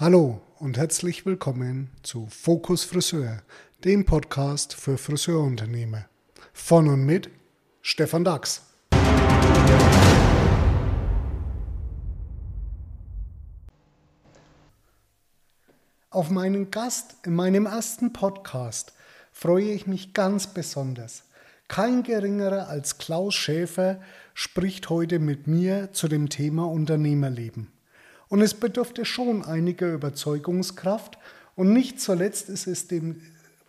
Hallo und herzlich willkommen zu Fokus Friseur, dem Podcast für Friseurunternehmer. Von und mit Stefan Dax. Auf meinen Gast in meinem ersten Podcast freue ich mich ganz besonders. Kein geringerer als Klaus Schäfer spricht heute mit mir zu dem Thema Unternehmerleben. Und es bedurfte schon einiger Überzeugungskraft. Und nicht zuletzt ist es dem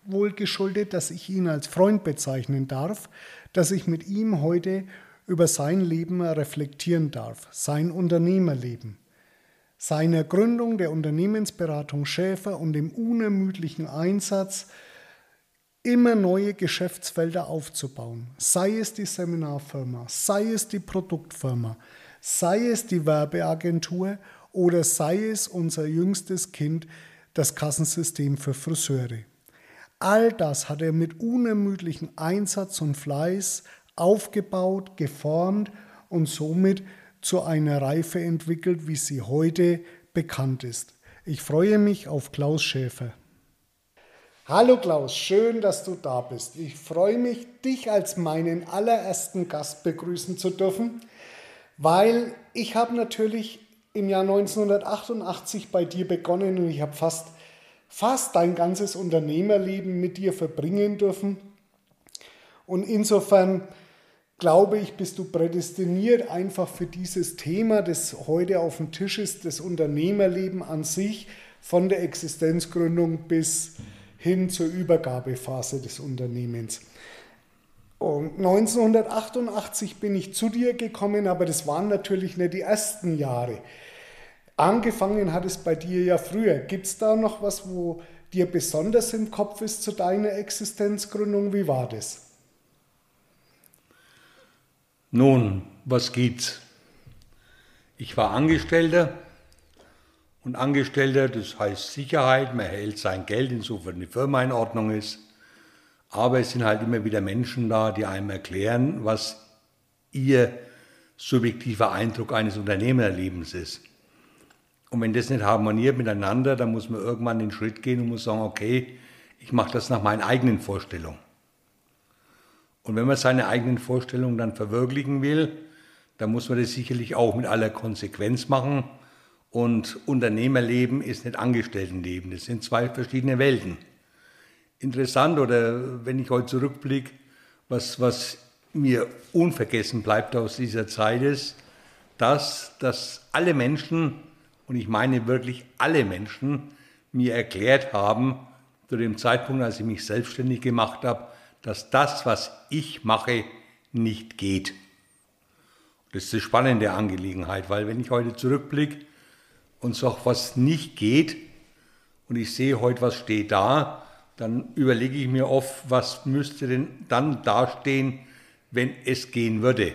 wohl geschuldet, dass ich ihn als Freund bezeichnen darf, dass ich mit ihm heute über sein Leben reflektieren darf, sein Unternehmerleben, seiner Gründung der Unternehmensberatung Schäfer und dem unermüdlichen Einsatz, immer neue Geschäftsfelder aufzubauen, sei es die Seminarfirma, sei es die Produktfirma, sei es die Werbeagentur oder sei es unser jüngstes Kind, das Kassensystem für Friseure. All das hat er mit unermüdlichem Einsatz und Fleiß aufgebaut, geformt und somit zu einer Reife entwickelt, wie sie heute bekannt ist. Ich freue mich auf Klaus Schäfer. Hallo Klaus, schön, dass du da bist. Ich freue mich, dich als meinen allerersten Gast begrüßen zu dürfen, weil ich habe natürlich im Jahr 1988 bei dir begonnen und ich habe fast, fast dein ganzes Unternehmerleben mit dir verbringen dürfen. Und insofern glaube ich, bist du prädestiniert einfach für dieses Thema, das heute auf dem Tisch ist, das Unternehmerleben an sich, von der Existenzgründung bis hin zur Übergabephase des Unternehmens. Und 1988 bin ich zu dir gekommen, aber das waren natürlich nicht die ersten Jahre. Angefangen hat es bei dir ja früher. Gibt es da noch was, wo dir besonders im Kopf ist zu deiner Existenzgründung? Wie war das? Nun, was geht's? Ich war Angestellter und Angestellter, das heißt Sicherheit, man erhält sein Geld, insofern die Firma in Ordnung ist. Aber es sind halt immer wieder Menschen da, die einem erklären, was ihr subjektiver Eindruck eines Unternehmerlebens ist. Und wenn das nicht harmoniert miteinander, dann muss man irgendwann den Schritt gehen und muss sagen, okay, ich mache das nach meinen eigenen Vorstellungen. Und wenn man seine eigenen Vorstellungen dann verwirklichen will, dann muss man das sicherlich auch mit aller Konsequenz machen. Und Unternehmerleben ist nicht Angestelltenleben. Das sind zwei verschiedene Welten interessant oder wenn ich heute zurückblicke, was, was mir unvergessen bleibt aus dieser Zeit ist, dass, dass alle Menschen, und ich meine wirklich alle Menschen, mir erklärt haben, zu dem Zeitpunkt, als ich mich selbstständig gemacht habe, dass das, was ich mache, nicht geht. Das ist eine spannende Angelegenheit, weil wenn ich heute zurückblicke und sage, was nicht geht, und ich sehe heute, was steht da, dann überlege ich mir oft, was müsste denn dann dastehen, wenn es gehen würde.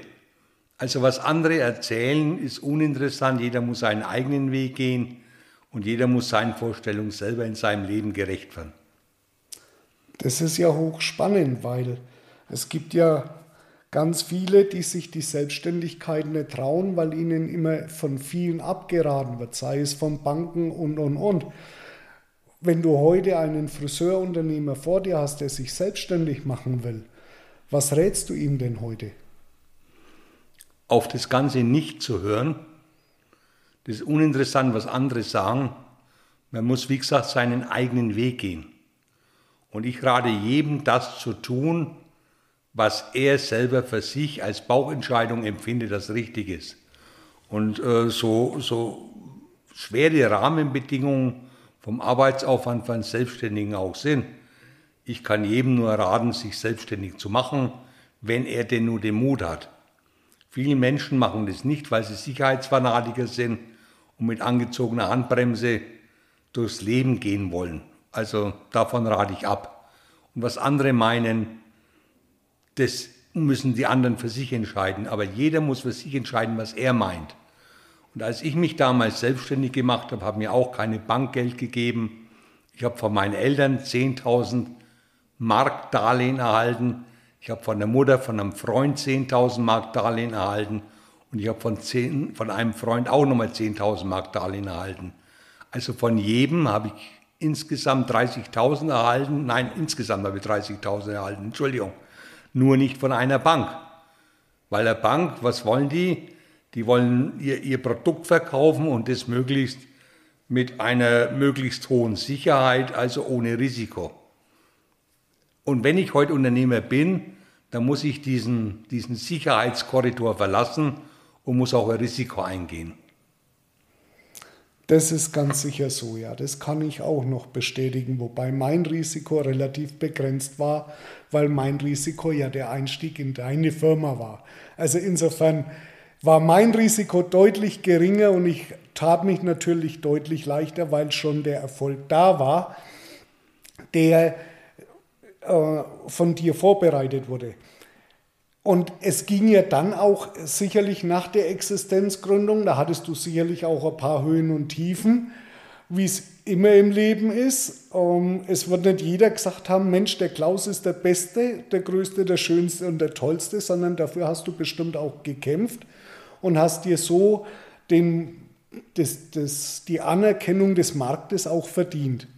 Also was andere erzählen, ist uninteressant. Jeder muss seinen eigenen Weg gehen und jeder muss seinen Vorstellungen selber in seinem Leben gerecht werden. Das ist ja hochspannend, weil es gibt ja ganz viele, die sich die Selbstständigkeit nicht trauen, weil ihnen immer von vielen abgeraten wird, sei es von Banken und, und, und. Wenn du heute einen Friseurunternehmer vor dir hast, der sich selbstständig machen will, was rätst du ihm denn heute? Auf das Ganze nicht zu hören. Das ist uninteressant, was andere sagen. Man muss, wie gesagt, seinen eigenen Weg gehen. Und ich rate jedem, das zu tun, was er selber für sich als Bauchentscheidung empfindet, das richtig ist. Und äh, so, so schwere Rahmenbedingungen vom Arbeitsaufwand von Selbstständigen auch sind. Ich kann jedem nur raten, sich selbstständig zu machen, wenn er denn nur den Mut hat. Viele Menschen machen das nicht, weil sie Sicherheitsfanatiker sind und mit angezogener Handbremse durchs Leben gehen wollen. Also davon rate ich ab. Und was andere meinen, das müssen die anderen für sich entscheiden. Aber jeder muss für sich entscheiden, was er meint. Und als ich mich damals selbstständig gemacht habe, habe mir auch keine Bank Geld gegeben. Ich habe von meinen Eltern 10.000 Mark Darlehen erhalten. Ich habe von der Mutter, von einem Freund 10.000 Mark Darlehen erhalten. Und ich habe von, von einem Freund auch nochmal 10.000 Mark Darlehen erhalten. Also von jedem habe ich insgesamt 30.000 erhalten. Nein, insgesamt habe ich 30.000 erhalten, Entschuldigung. Nur nicht von einer Bank. Weil eine Bank, was wollen die? Die wollen ihr, ihr Produkt verkaufen und das möglichst mit einer möglichst hohen Sicherheit, also ohne Risiko. Und wenn ich heute Unternehmer bin, dann muss ich diesen, diesen Sicherheitskorridor verlassen und muss auch ein Risiko eingehen. Das ist ganz sicher so, ja. Das kann ich auch noch bestätigen, wobei mein Risiko relativ begrenzt war, weil mein Risiko ja der Einstieg in deine Firma war. Also insofern war mein Risiko deutlich geringer und ich tat mich natürlich deutlich leichter, weil schon der Erfolg da war, der äh, von dir vorbereitet wurde. Und es ging ja dann auch sicherlich nach der Existenzgründung, da hattest du sicherlich auch ein paar Höhen und Tiefen, wie es immer im Leben ist. Ähm, es wird nicht jeder gesagt haben, Mensch, der Klaus ist der Beste, der Größte, der Schönste und der Tollste, sondern dafür hast du bestimmt auch gekämpft und hast dir so den, das, das, die Anerkennung des Marktes auch verdient.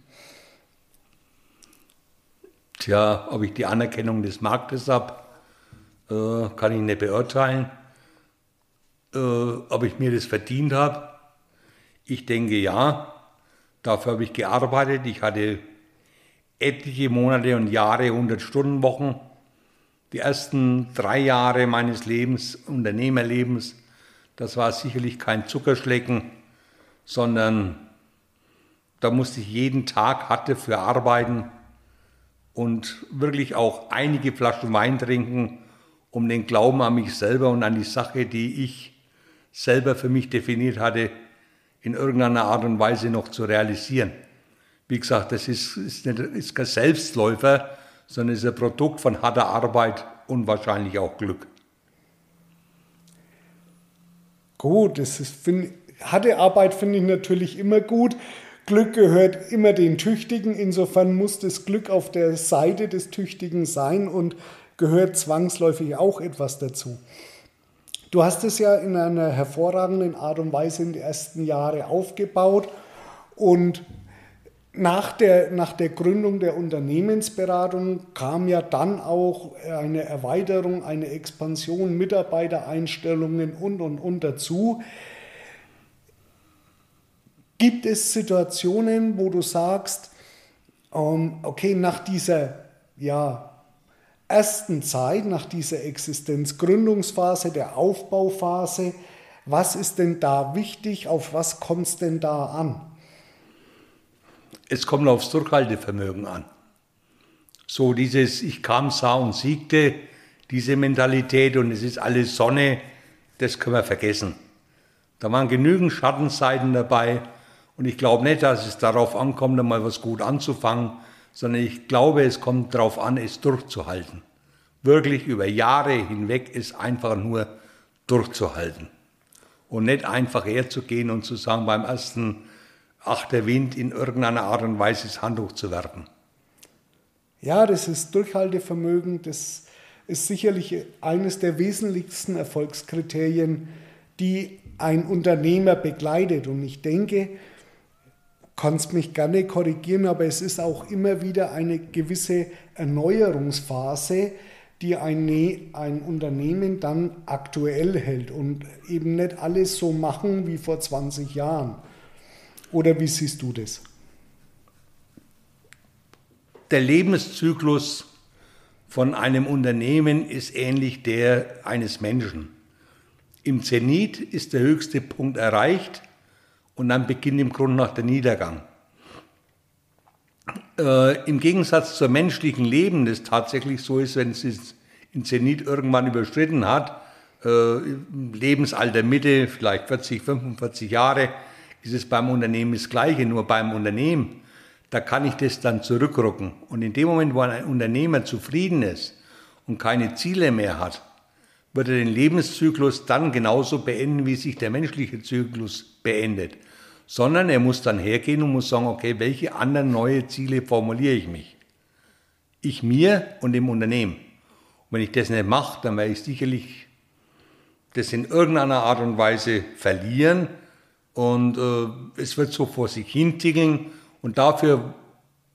Tja, ob ich die Anerkennung des Marktes habe, äh, kann ich nicht beurteilen. Äh, ob ich mir das verdient habe, ich denke ja. Dafür habe ich gearbeitet. Ich hatte etliche Monate und Jahre 100 Stunden Wochen. Die ersten drei Jahre meines Lebens, Unternehmerlebens, das war sicherlich kein Zuckerschlecken, sondern da musste ich jeden Tag hart dafür arbeiten und wirklich auch einige Flaschen Wein trinken, um den Glauben an mich selber und an die Sache, die ich selber für mich definiert hatte, in irgendeiner Art und Weise noch zu realisieren. Wie gesagt, das ist, ist, nicht, ist kein Selbstläufer, sondern ist ein Produkt von harter Arbeit und wahrscheinlich auch Glück. Gut, das ist, find, harte Arbeit finde ich natürlich immer gut. Glück gehört immer den Tüchtigen. Insofern muss das Glück auf der Seite des Tüchtigen sein und gehört zwangsläufig auch etwas dazu. Du hast es ja in einer hervorragenden Art und Weise in den ersten Jahren aufgebaut und nach der, nach der Gründung der Unternehmensberatung kam ja dann auch eine Erweiterung, eine Expansion, Mitarbeitereinstellungen und, und, und dazu. Gibt es Situationen, wo du sagst, ähm, okay, nach dieser ja, ersten Zeit, nach dieser Existenzgründungsphase, der Aufbauphase, was ist denn da wichtig, auf was kommt es denn da an? Es kommt aufs Durchhaltevermögen an. So dieses Ich kam, sah und siegte, diese Mentalität und es ist alles Sonne, das können wir vergessen. Da waren genügend Schattenseiten dabei und ich glaube nicht, dass es darauf ankommt, einmal was gut anzufangen, sondern ich glaube, es kommt darauf an, es durchzuhalten. Wirklich über Jahre hinweg ist einfach nur durchzuhalten. Und nicht einfach herzugehen und zu sagen, beim ersten Achter Wind in irgendeiner Art und Weise das Handtuch zu werfen. Ja, das ist Durchhaltevermögen, das ist sicherlich eines der wesentlichsten Erfolgskriterien, die ein Unternehmer begleitet. Und ich denke, kannst mich gerne korrigieren, aber es ist auch immer wieder eine gewisse Erneuerungsphase, die ein, ein Unternehmen dann aktuell hält und eben nicht alles so machen wie vor 20 Jahren. Oder wie siehst du das? Der Lebenszyklus von einem Unternehmen ist ähnlich der eines Menschen. Im Zenit ist der höchste Punkt erreicht und dann beginnt im Grunde nach der Niedergang. Äh, Im Gegensatz zum menschlichen Leben, das tatsächlich so ist, wenn es in Zenit irgendwann überschritten hat, äh, Lebensalter Mitte, vielleicht 40, 45 Jahre, ist es beim Unternehmen das Gleiche, nur beim Unternehmen, da kann ich das dann zurückrücken. Und in dem Moment, wo ein Unternehmer zufrieden ist und keine Ziele mehr hat, wird er den Lebenszyklus dann genauso beenden, wie sich der menschliche Zyklus beendet sondern er muss dann hergehen und muss sagen, okay, welche anderen neue Ziele formuliere ich mich? Ich mir und dem Unternehmen. Und wenn ich das nicht mache, dann werde ich sicherlich das in irgendeiner Art und Weise verlieren Und äh, es wird so vor sich hin tickeln und dafür,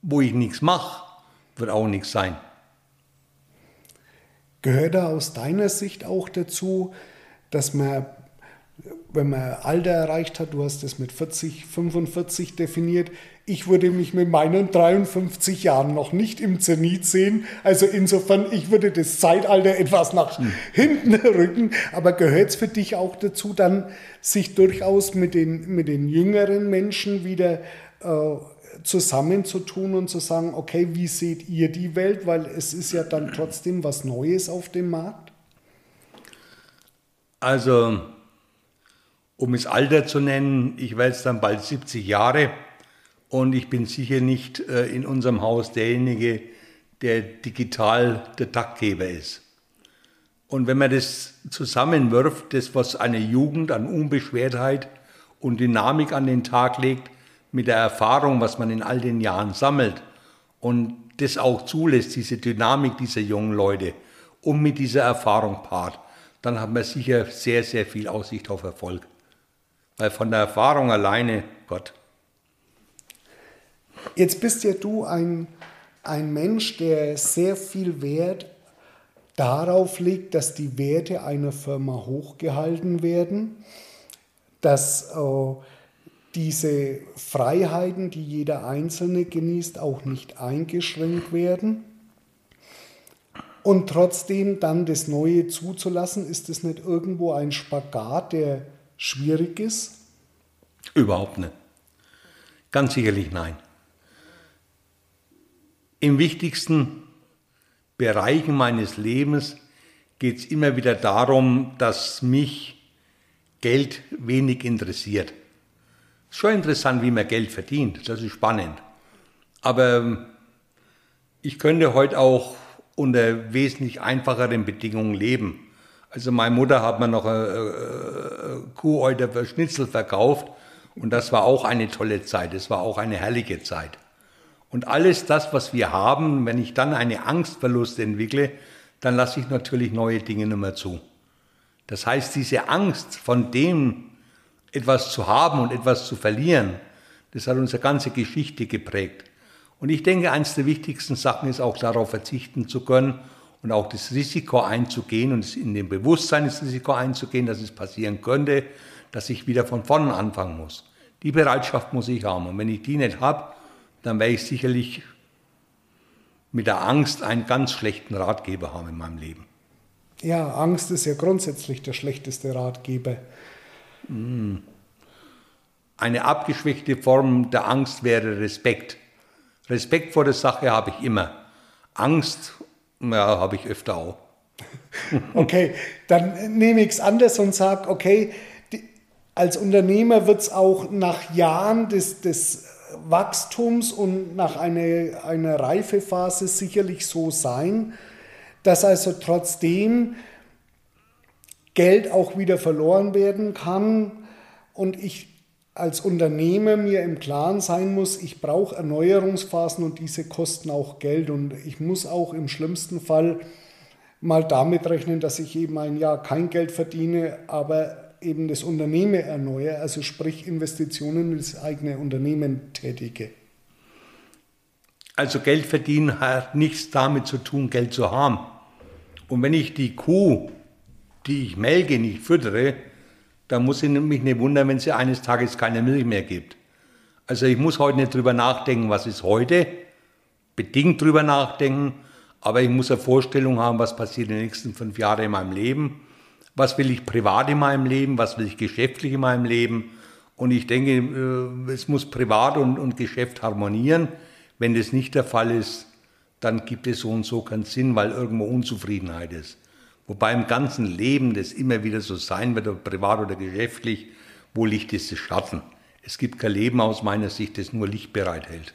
wo ich nichts mache, wird auch nichts sein. Gehört da aus deiner Sicht auch dazu, dass man, wenn man Alter erreicht hat, du hast es mit 40, 45 definiert, ich würde mich mit meinen 53 Jahren noch nicht im Zenit sehen. Also insofern, ich würde das Zeitalter etwas nach hm. hinten rücken. Aber gehört es für dich auch dazu, dann sich durchaus mit den, mit den jüngeren Menschen wieder äh, zusammenzutun und zu sagen, okay, wie seht ihr die Welt? Weil es ist ja dann trotzdem was Neues auf dem Markt. Also, um es Alter zu nennen, ich werde jetzt dann bald 70 Jahre und ich bin sicher nicht äh, in unserem Haus derjenige, der digital der Taktgeber ist. Und wenn man das zusammenwirft, das, was eine Jugend an Unbeschwertheit und Dynamik an den Tag legt, mit der Erfahrung, was man in all den Jahren sammelt und das auch zulässt, diese Dynamik dieser jungen Leute und mit dieser Erfahrung paart, dann hat man sicher sehr, sehr viel Aussicht auf Erfolg. Weil von der Erfahrung alleine, Gott. Jetzt bist ja du ein, ein Mensch, der sehr viel Wert darauf legt, dass die Werte einer Firma hochgehalten werden, dass äh, diese Freiheiten, die jeder Einzelne genießt, auch nicht eingeschränkt werden. Und trotzdem dann das Neue zuzulassen, ist es nicht irgendwo ein Spagat, der schwierig ist? Überhaupt nicht. Ganz sicherlich nein. Im wichtigsten Bereichen meines Lebens geht es immer wieder darum, dass mich Geld wenig interessiert. Ist schon interessant, wie man Geld verdient. Das ist spannend. Aber ähm, ich könnte heute auch unter wesentlich einfacheren Bedingungen leben. Also meine Mutter hat mir noch eine, eine Kuhäuter für Schnitzel verkauft und das war auch eine tolle Zeit. Das war auch eine herrliche Zeit. Und alles das, was wir haben, wenn ich dann eine Angstverlust entwickle, dann lasse ich natürlich neue Dinge nicht mehr zu. Das heißt, diese Angst von dem, etwas zu haben und etwas zu verlieren, das hat unsere ganze Geschichte geprägt. Und ich denke, eines der wichtigsten Sachen ist auch darauf verzichten zu können und auch das Risiko einzugehen und in dem Bewusstsein das Risiko einzugehen, dass es passieren könnte, dass ich wieder von vorne anfangen muss. Die Bereitschaft muss ich haben. Und wenn ich die nicht habe, dann werde ich sicherlich mit der Angst einen ganz schlechten Ratgeber haben in meinem Leben. Ja, Angst ist ja grundsätzlich der schlechteste Ratgeber. Eine abgeschwächte Form der Angst wäre Respekt. Respekt vor der Sache habe ich immer. Angst, ja, habe ich öfter auch. Okay, dann nehme ich es anders und sage, okay, die, als Unternehmer wird es auch nach Jahren des, des Wachstums und nach einer, einer Reifephase sicherlich so sein, dass also trotzdem Geld auch wieder verloren werden kann und ich als Unternehmer mir im Klaren sein muss, ich brauche Erneuerungsphasen und diese kosten auch Geld und ich muss auch im schlimmsten Fall mal damit rechnen, dass ich eben ein Jahr kein Geld verdiene, aber eben das Unternehmen erneuere, also sprich Investitionen in das eigene Unternehmen tätige. Also Geld verdienen hat nichts damit zu tun, Geld zu haben. Und wenn ich die Kuh die ich melke, nicht füttere, dann muss ich mich nicht wundern, wenn sie eines Tages keine Milch mehr gibt. Also ich muss heute nicht drüber nachdenken, was ist heute, bedingt drüber nachdenken, aber ich muss eine Vorstellung haben, was passiert in den nächsten fünf Jahren in meinem Leben, was will ich privat in meinem Leben, was will ich geschäftlich in meinem Leben. Und ich denke, äh, es muss privat und, und Geschäft harmonieren. Wenn das nicht der Fall ist, dann gibt es so und so keinen Sinn, weil irgendwo Unzufriedenheit ist. Wobei im ganzen Leben das immer wieder so sein wird, ob privat oder geschäftlich, wo Licht ist, ist Schatten. Es gibt kein Leben aus meiner Sicht, das nur Licht bereithält.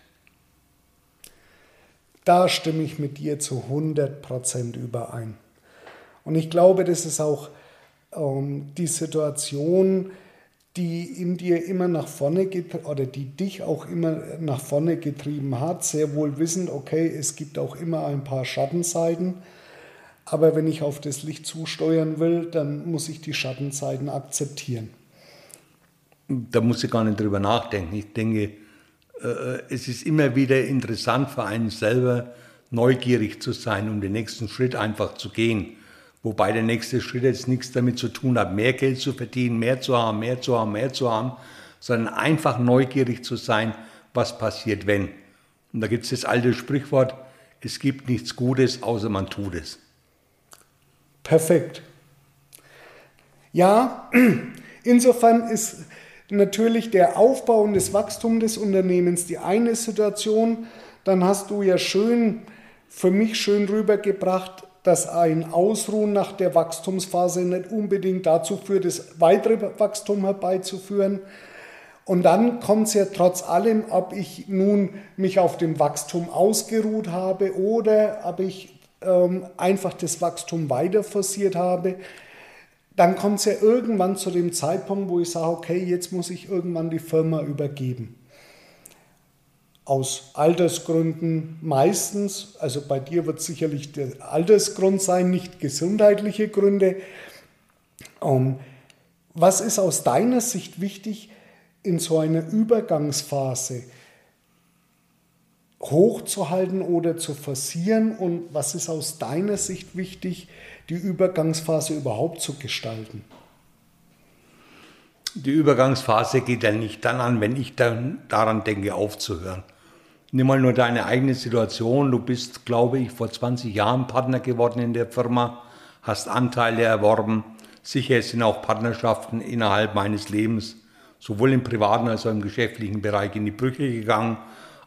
Da stimme ich mit dir zu 100% überein. Und ich glaube, das ist auch die Situation, die in dir immer nach vorne oder die dich auch immer nach vorne getrieben hat, sehr wohl wissend, okay, es gibt auch immer ein paar Schattenseiten aber wenn ich auf das Licht zusteuern will, dann muss ich die Schattenseiten akzeptieren. da muss ich gar nicht drüber nachdenken. Ich denke, äh, es ist immer wieder interessant für einen selber, neugierig zu sein, um den nächsten Schritt einfach zu gehen. Wobei der nächste Schritt jetzt nichts damit zu tun hat, mehr Geld zu verdienen, mehr zu haben, mehr zu haben, mehr zu haben, sondern einfach neugierig zu sein, was passiert, wenn. Und da gibt es das alte Sprichwort, es gibt nichts Gutes, außer man tut es. Perfekt. Ja, insofern ist natürlich der Aufbau und das Wachstum des Unternehmens die eine Situation. Dann hast du ja schön, für mich schön rübergebracht, dass ein Ausruhen nach der Wachstumsphase nicht unbedingt dazu führt, das weitere Wachstum herbeizuführen. Und dann kommt es ja trotz allem, ob ich nun mich auf dem Wachstum ausgeruht habe oder ob ich ähm, einfach das Wachstum weiter forciert habe dann kommt es ja irgendwann zu dem Zeitpunkt, wo ich sage, okay, jetzt muss ich irgendwann die Firma übergeben. Aus Altersgründen meistens, also bei dir wird sicherlich der Altersgrund sein, nicht gesundheitliche Gründe. Ähm, was ist aus deiner Sicht wichtig in so einer Übergangsphase hochzuhalten oder zu forcieren und was ist aus deiner Sicht wichtig, die Übergangsphase überhaupt zu gestalten? Die Übergangsphase geht ja nicht dann an, wenn ich dann daran denke, aufzuhören. Nimm mal nur deine eigene Situation. Du bist, glaube ich, vor 20 Jahren Partner geworden in der Firma, hast Anteile erworben. Sicher sind auch Partnerschaften innerhalb meines Lebens, sowohl im privaten als auch im geschäftlichen Bereich, in die Brüche gegangen.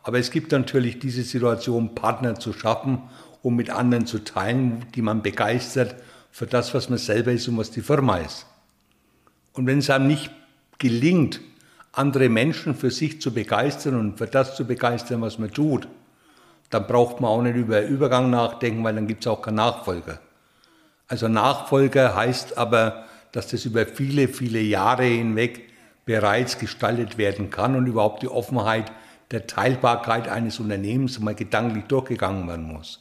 Aber es gibt natürlich diese Situation, Partner zu schaffen um mit anderen zu teilen, die man begeistert für das, was man selber ist und was die Firma ist. Und wenn es einem nicht gelingt, andere Menschen für sich zu begeistern und für das zu begeistern, was man tut, dann braucht man auch nicht über Übergang nachdenken, weil dann gibt es auch keinen Nachfolger. Also Nachfolger heißt aber, dass das über viele, viele Jahre hinweg bereits gestaltet werden kann und überhaupt die Offenheit der Teilbarkeit eines Unternehmens mal gedanklich durchgegangen werden muss.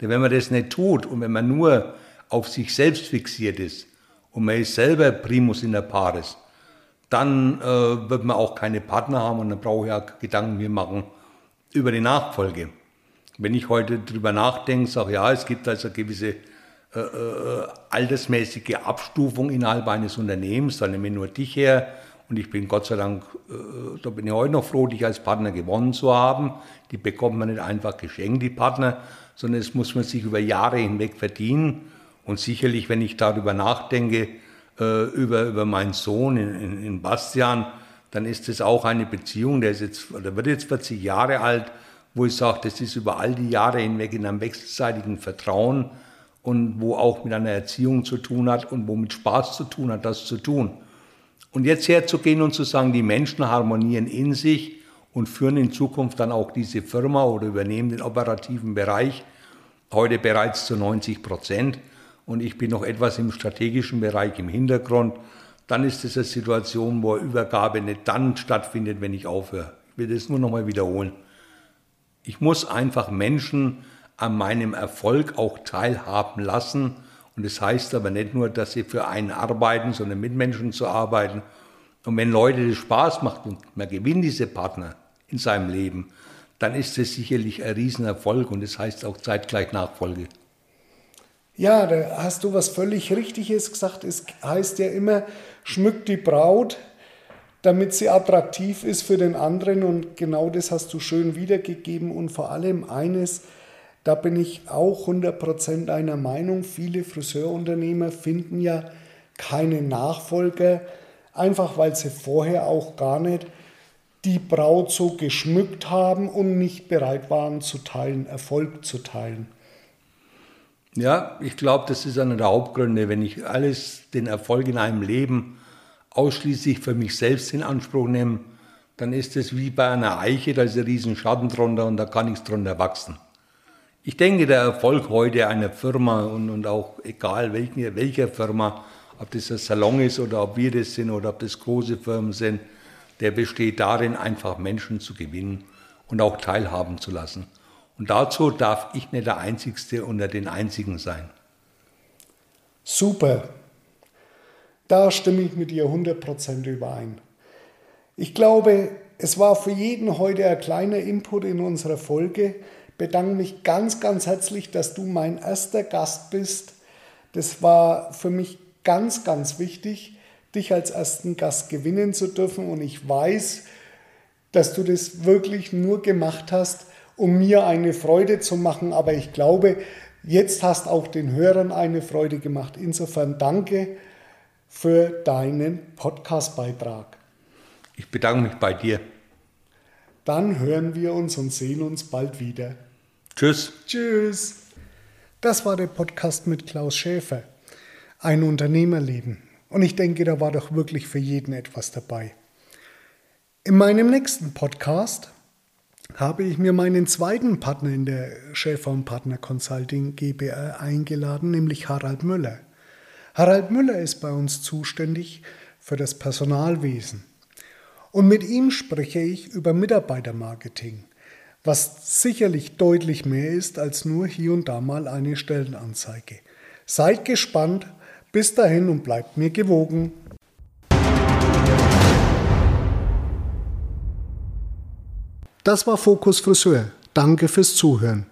Denn wenn man das nicht tut und wenn man nur auf sich selbst fixiert ist und man ist selber Primus in der Pares, dann äh, wird man auch keine Partner haben und dann brauche ich ja Gedanken mir machen über die Nachfolge. Wenn ich heute drüber nachdenke, sage ja, es gibt also gewisse äh, äh, altersmäßige Abstufung innerhalb eines Unternehmens, dann nehme ich nur dich her und ich bin Gott sei Dank, äh, da bin ich heute noch froh, dich als Partner gewonnen zu haben. Die bekommt man nicht einfach geschenkt, die Partner, sondern es muss man sich über Jahre hinweg verdienen. Und sicherlich, wenn ich darüber nachdenke, äh, über, über meinen Sohn in, in, in Bastian, dann ist es auch eine Beziehung, der, ist jetzt, der wird jetzt 40 Jahre alt, wo ich sage, das ist über all die Jahre hinweg in einem wechselseitigen Vertrauen und wo auch mit einer Erziehung zu tun hat und wo mit Spaß zu tun hat, das zu tun. Und jetzt herzugehen und zu sagen, die Menschen harmonieren in sich und führen in Zukunft dann auch diese Firma oder übernehmen den operativen Bereich, heute bereits zu 90 Prozent. Und ich bin noch etwas im strategischen Bereich im Hintergrund. Dann ist es eine Situation, wo Übergabe nicht dann stattfindet, wenn ich aufhöre. Ich will das nur noch mal wiederholen. Ich muss einfach Menschen an meinem Erfolg auch teilhaben lassen. Und das heißt aber nicht nur, dass sie für einen arbeiten, sondern mit Menschen zu arbeiten. Und wenn Leute das Spaß macht und man gewinnt diese Partner, in seinem Leben, dann ist es sicherlich ein Riesenerfolg und das heißt auch zeitgleich Nachfolge. Ja, da hast du was völlig Richtiges gesagt. Es heißt ja immer, schmückt die Braut, damit sie attraktiv ist für den anderen. Und genau das hast du schön wiedergegeben. Und vor allem eines, da bin ich auch 100% einer Meinung. Viele Friseurunternehmer finden ja keine Nachfolger, einfach weil sie vorher auch gar nicht die Braut so geschmückt haben und nicht bereit waren zu teilen, Erfolg zu teilen. Ja, ich glaube, das ist einer der Hauptgründe. Wenn ich alles, den Erfolg in einem Leben ausschließlich für mich selbst in Anspruch nehme, dann ist es wie bei einer Eiche, da ist ein riesen Schatten drunter und da kann nichts drunter wachsen. Ich denke, der Erfolg heute einer Firma und, und auch egal welche, welcher Firma, ob das ein Salon ist oder ob wir das sind oder ob das große Firmen sind, der besteht darin, einfach Menschen zu gewinnen und auch teilhaben zu lassen. Und dazu darf ich nicht der Einzigste unter den Einzigen sein. Super. Da stimme ich mit dir 100% überein. Ich glaube, es war für jeden heute ein kleiner Input in unserer Folge. Bedanke mich ganz, ganz herzlich, dass du mein erster Gast bist. Das war für mich ganz, ganz wichtig, dich als ersten Gast gewinnen zu dürfen. Und ich weiß, dass du das wirklich nur gemacht hast, um mir eine Freude zu machen. Aber ich glaube, jetzt hast auch den Hörern eine Freude gemacht. Insofern danke für deinen Podcastbeitrag. Ich bedanke mich bei dir. Dann hören wir uns und sehen uns bald wieder. Tschüss. Tschüss. Das war der Podcast mit Klaus Schäfer. Ein Unternehmerleben. Und ich denke, da war doch wirklich für jeden etwas dabei. In meinem nächsten Podcast habe ich mir meinen zweiten Partner in der Schäfer und Partner Consulting GBR eingeladen, nämlich Harald Müller. Harald Müller ist bei uns zuständig für das Personalwesen. Und mit ihm spreche ich über Mitarbeitermarketing, was sicherlich deutlich mehr ist als nur hier und da mal eine Stellenanzeige. Seid gespannt, bis dahin und bleibt mir gewogen. Das war Fokus Friseur. Danke fürs Zuhören.